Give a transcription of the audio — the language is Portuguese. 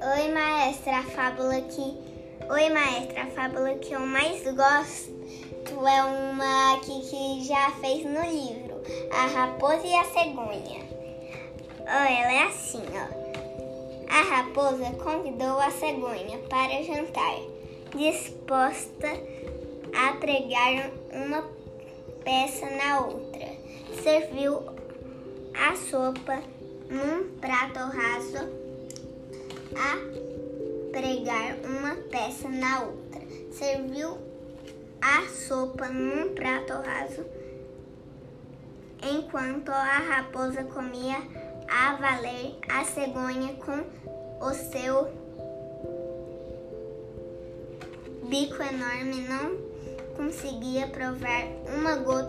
Oi, maestra, a fábula que. Oi, maestra, a fábula que eu mais gosto é uma que, que já fez no livro: A Raposa e a Cegonha. Oh, ela é assim, ó. A raposa convidou a cegonha para jantar, disposta a pregar uma peça na outra. Serviu a sopa num prato raso a pregar uma peça na outra. Serviu a sopa num prato raso, enquanto a raposa comia a valer a cegonha com o seu bico enorme não conseguia provar uma gota